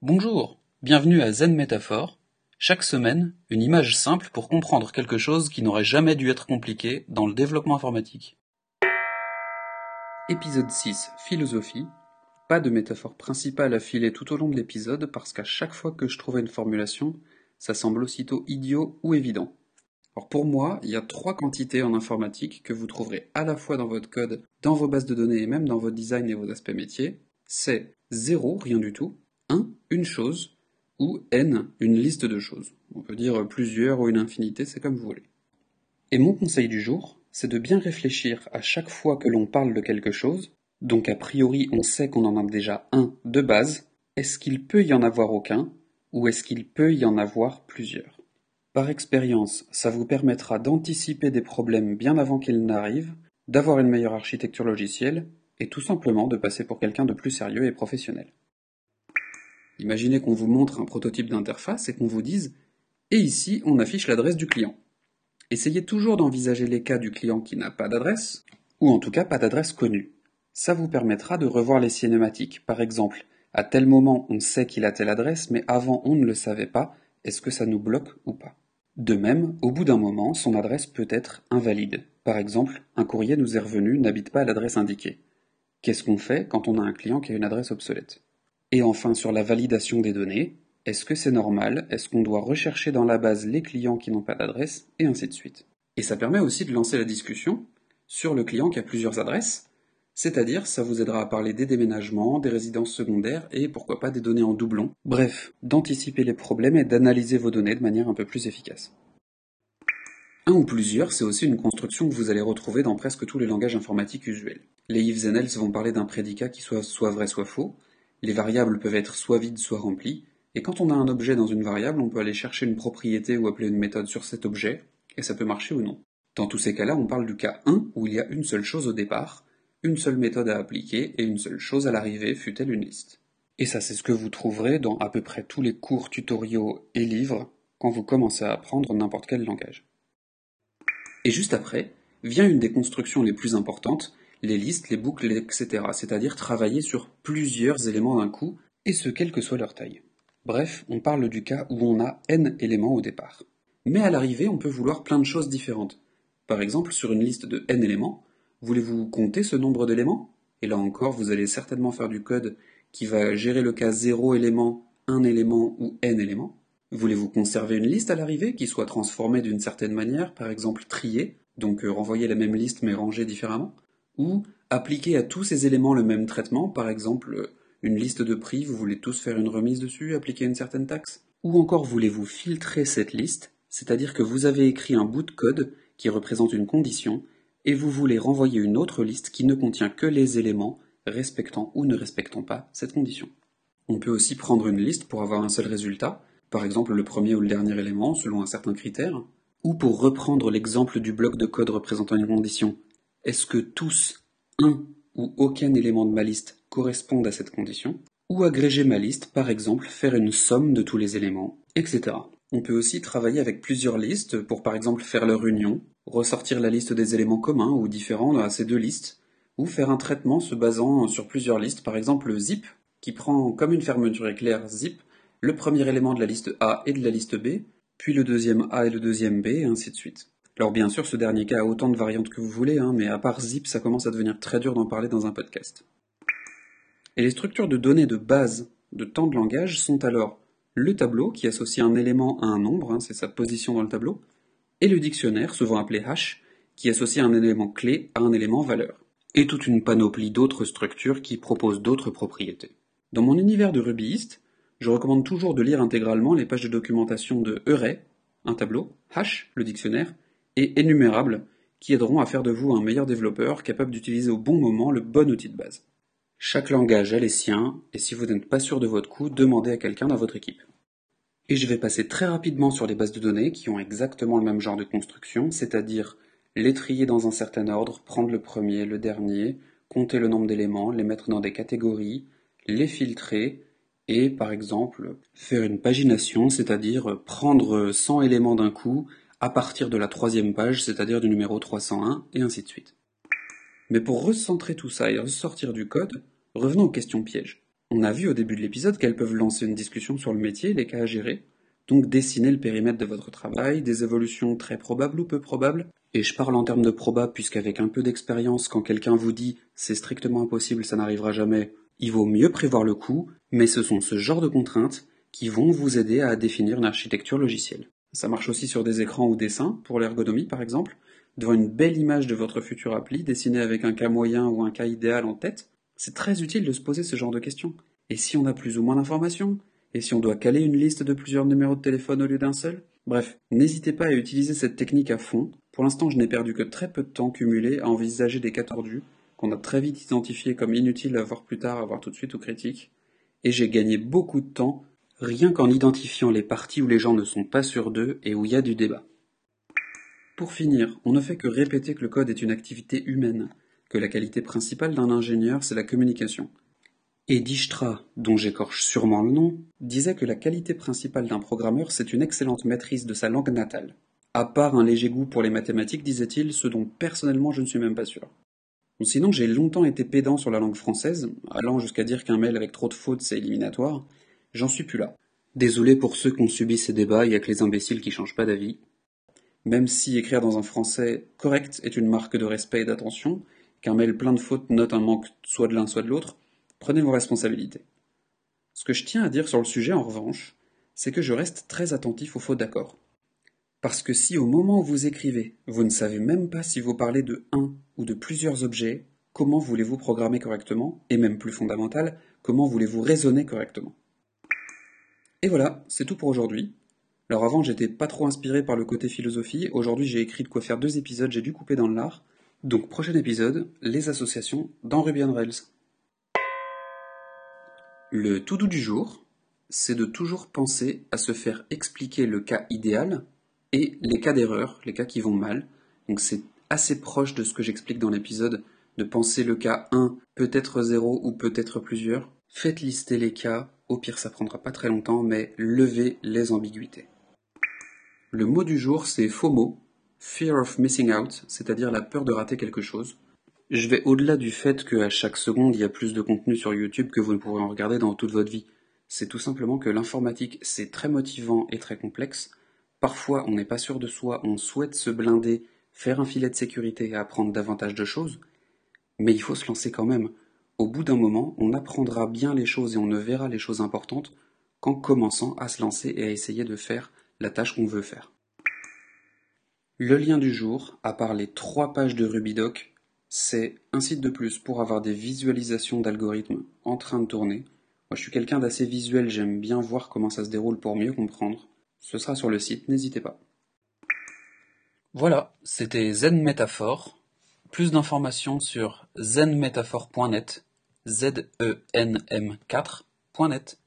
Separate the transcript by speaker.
Speaker 1: Bonjour, bienvenue à Zen Métaphore. Chaque semaine, une image simple pour comprendre quelque chose qui n'aurait jamais dû être compliqué dans le développement informatique. Épisode 6 Philosophie. Pas de métaphore principale à filer tout au long de l'épisode parce qu'à chaque fois que je trouvais une formulation, ça semble aussitôt idiot ou évident. Alors pour moi, il y a trois quantités en informatique que vous trouverez à la fois dans votre code, dans vos bases de données et même dans votre design et vos aspects métiers. C'est 0, rien du tout, 1, une chose, ou n, une liste de choses. On peut dire plusieurs ou une infinité, c'est comme vous voulez. Et mon conseil du jour, c'est de bien réfléchir à chaque fois que l'on parle de quelque chose, donc a priori on sait qu'on en a déjà un de base, est-ce qu'il peut y en avoir aucun, ou est-ce qu'il peut y en avoir plusieurs? Par expérience, ça vous permettra d'anticiper des problèmes bien avant qu'ils n'arrivent, d'avoir une meilleure architecture logicielle, et tout simplement de passer pour quelqu'un de plus sérieux et professionnel. Imaginez qu'on vous montre un prototype d'interface et qu'on vous dise Et ici, on affiche l'adresse du client. Essayez toujours d'envisager les cas du client qui n'a pas d'adresse, ou en tout cas pas d'adresse connue. Ça vous permettra de revoir les cinématiques. Par exemple, à tel moment on sait qu'il a telle adresse, mais avant on ne le savait pas, est-ce que ça nous bloque ou pas? De même, au bout d'un moment, son adresse peut être invalide. Par exemple, un courrier nous est revenu n'habite pas à l'adresse indiquée. Qu'est-ce qu'on fait quand on a un client qui a une adresse obsolète? Et enfin, sur la validation des données, est-ce que c'est normal? Est-ce qu'on doit rechercher dans la base les clients qui n'ont pas d'adresse? Et ainsi de suite. Et ça permet aussi de lancer la discussion sur le client qui a plusieurs adresses, c'est-à-dire ça vous aidera à parler des déménagements, des résidences secondaires et pourquoi pas des données en doublon. Bref, d'anticiper les problèmes et d'analyser vos données de manière un peu plus efficace. Un ou plusieurs, c'est aussi une construction que vous allez retrouver dans presque tous les langages informatiques usuels. Les ifs and else vont parler d'un prédicat qui soit soit vrai soit faux, les variables peuvent être soit vides soit remplies, et quand on a un objet dans une variable, on peut aller chercher une propriété ou appeler une méthode sur cet objet, et ça peut marcher ou non. Dans tous ces cas-là, on parle du cas 1 où il y a une seule chose au départ, une seule méthode à appliquer et une seule chose à l'arrivée, fût-elle une liste. Et ça, c'est ce que vous trouverez dans à peu près tous les cours, tutoriaux et livres quand vous commencez à apprendre n'importe quel langage. Et juste après, vient une des constructions les plus importantes, les listes, les boucles, etc., c'est-à-dire travailler sur plusieurs éléments d'un coup, et ce quelle que soit leur taille. Bref, on parle du cas où on a n éléments au départ. Mais à l'arrivée, on peut vouloir plein de choses différentes. Par exemple, sur une liste de n éléments, Voulez-vous compter ce nombre d'éléments? Et là encore, vous allez certainement faire du code qui va gérer le cas 0 élément, 1 élément ou n éléments. Voulez-vous conserver une liste à l'arrivée qui soit transformée d'une certaine manière, par exemple triée, donc euh, renvoyer la même liste mais rangée différemment? Ou appliquer à tous ces éléments le même traitement, par exemple euh, une liste de prix, vous voulez tous faire une remise dessus, appliquer une certaine taxe? Ou encore voulez-vous filtrer cette liste, c'est-à-dire que vous avez écrit un bout de code qui représente une condition et vous voulez renvoyer une autre liste qui ne contient que les éléments respectant ou ne respectant pas cette condition. On peut aussi prendre une liste pour avoir un seul résultat, par exemple le premier ou le dernier élément selon un certain critère, ou pour reprendre l'exemple du bloc de code représentant une condition, est-ce que tous, un ou aucun élément de ma liste correspondent à cette condition, ou agréger ma liste, par exemple faire une somme de tous les éléments, etc. On peut aussi travailler avec plusieurs listes pour par exemple faire leur union, ressortir la liste des éléments communs ou différents à ces deux listes, ou faire un traitement se basant sur plusieurs listes, par exemple zip, qui prend comme une fermeture éclair zip le premier élément de la liste A et de la liste B, puis le deuxième A et le deuxième B, et ainsi de suite. Alors bien sûr, ce dernier cas a autant de variantes que vous voulez, hein, mais à part zip, ça commence à devenir très dur d'en parler dans un podcast. Et les structures de données de base de temps de langage sont alors le tableau, qui associe un élément à un nombre, hein, c'est sa position dans le tableau, et le dictionnaire, souvent appelé hash, qui associe un élément clé à un élément valeur, et toute une panoplie d'autres structures qui proposent d'autres propriétés. Dans mon univers de rubyiste, je recommande toujours de lire intégralement les pages de documentation de Euray, un tableau, hash, le dictionnaire, et énumérable, qui aideront à faire de vous un meilleur développeur capable d'utiliser au bon moment le bon outil de base. Chaque langage a les siens, et si vous n'êtes pas sûr de votre coup, demandez à quelqu'un dans votre équipe. Et je vais passer très rapidement sur les bases de données qui ont exactement le même genre de construction, c'est-à-dire les trier dans un certain ordre, prendre le premier, le dernier, compter le nombre d'éléments, les mettre dans des catégories, les filtrer, et par exemple faire une pagination, c'est-à-dire prendre 100 éléments d'un coup à partir de la troisième page, c'est-à-dire du numéro 301, et ainsi de suite. Mais pour recentrer tout ça et ressortir du code, revenons aux questions pièges. On a vu au début de l'épisode qu'elles peuvent lancer une discussion sur le métier, les cas à gérer, donc dessiner le périmètre de votre travail, des évolutions très probables ou peu probables, et je parle en termes de probable puisqu'avec un peu d'expérience, quand quelqu'un vous dit c'est strictement impossible, ça n'arrivera jamais, il vaut mieux prévoir le coup, mais ce sont ce genre de contraintes qui vont vous aider à définir une architecture logicielle. Ça marche aussi sur des écrans ou dessins, pour l'ergonomie par exemple, devant une belle image de votre futur appli dessinée avec un cas moyen ou un cas idéal en tête, c'est très utile de se poser ce genre de questions. Et si on a plus ou moins d'informations? Et si on doit caler une liste de plusieurs numéros de téléphone au lieu d'un seul? Bref, n'hésitez pas à utiliser cette technique à fond. Pour l'instant, je n'ai perdu que très peu de temps cumulé à envisager des cas tordus, qu'on a très vite identifiés comme inutiles à voir plus tard, à voir tout de suite ou critiques. Et j'ai gagné beaucoup de temps rien qu'en identifiant les parties où les gens ne sont pas sûrs d'eux et où il y a du débat. Pour finir, on ne fait que répéter que le code est une activité humaine, que la qualité principale d'un ingénieur, c'est la communication. Et Dijkstra, dont j'écorche sûrement le nom, disait que la qualité principale d'un programmeur, c'est une excellente maîtrise de sa langue natale. À part un léger goût pour les mathématiques, disait-il, ce dont personnellement je ne suis même pas sûr. sinon, j'ai longtemps été pédant sur la langue française, allant jusqu'à dire qu'un mail avec trop de fautes, c'est éliminatoire. J'en suis plus là. Désolé pour ceux qui ont subi ces débats, il y a que les imbéciles qui changent pas d'avis. Même si écrire dans un français correct est une marque de respect et d'attention, qu'un mail plein de fautes note un manque soit de l'un soit de l'autre, prenez vos responsabilités. Ce que je tiens à dire sur le sujet, en revanche, c'est que je reste très attentif aux fautes d'accord. Parce que si au moment où vous écrivez, vous ne savez même pas si vous parlez de un ou de plusieurs objets, comment voulez-vous programmer correctement, et même plus fondamental, comment voulez-vous raisonner correctement? Et voilà, c'est tout pour aujourd'hui. Alors avant, j'étais pas trop inspiré par le côté philosophie, aujourd'hui j'ai écrit de quoi faire deux épisodes, j'ai dû couper dans le lard, donc prochain épisode, les associations dans Ruby on Rails. Le tout doux du jour, c'est de toujours penser à se faire expliquer le cas idéal et les cas d'erreur, les cas qui vont mal. Donc c'est assez proche de ce que j'explique dans l'épisode, de penser le cas 1, peut-être 0 ou peut-être plusieurs. Faites lister les cas, au pire ça prendra pas très longtemps, mais levez les ambiguïtés. Le mot du jour c'est FOMO, Fear of Missing Out, c'est-à-dire la peur de rater quelque chose. Je vais au-delà du fait qu'à chaque seconde il y a plus de contenu sur YouTube que vous ne pourrez en regarder dans toute votre vie. C'est tout simplement que l'informatique c'est très motivant et très complexe. Parfois on n'est pas sûr de soi, on souhaite se blinder, faire un filet de sécurité et apprendre davantage de choses. Mais il faut se lancer quand même. Au bout d'un moment, on apprendra bien les choses et on ne verra les choses importantes qu'en commençant à se lancer et à essayer de faire la tâche qu'on veut faire. Le lien du jour, à part les trois pages de Rubidoc, c'est un site de plus pour avoir des visualisations d'algorithmes en train de tourner. Moi, je suis quelqu'un d'assez visuel, j'aime bien voir comment ça se déroule pour mieux comprendre. Ce sera sur le site, n'hésitez pas. Voilà, c'était Zen Métaphore. Plus d'informations sur zenmétaphore.net zenm4.net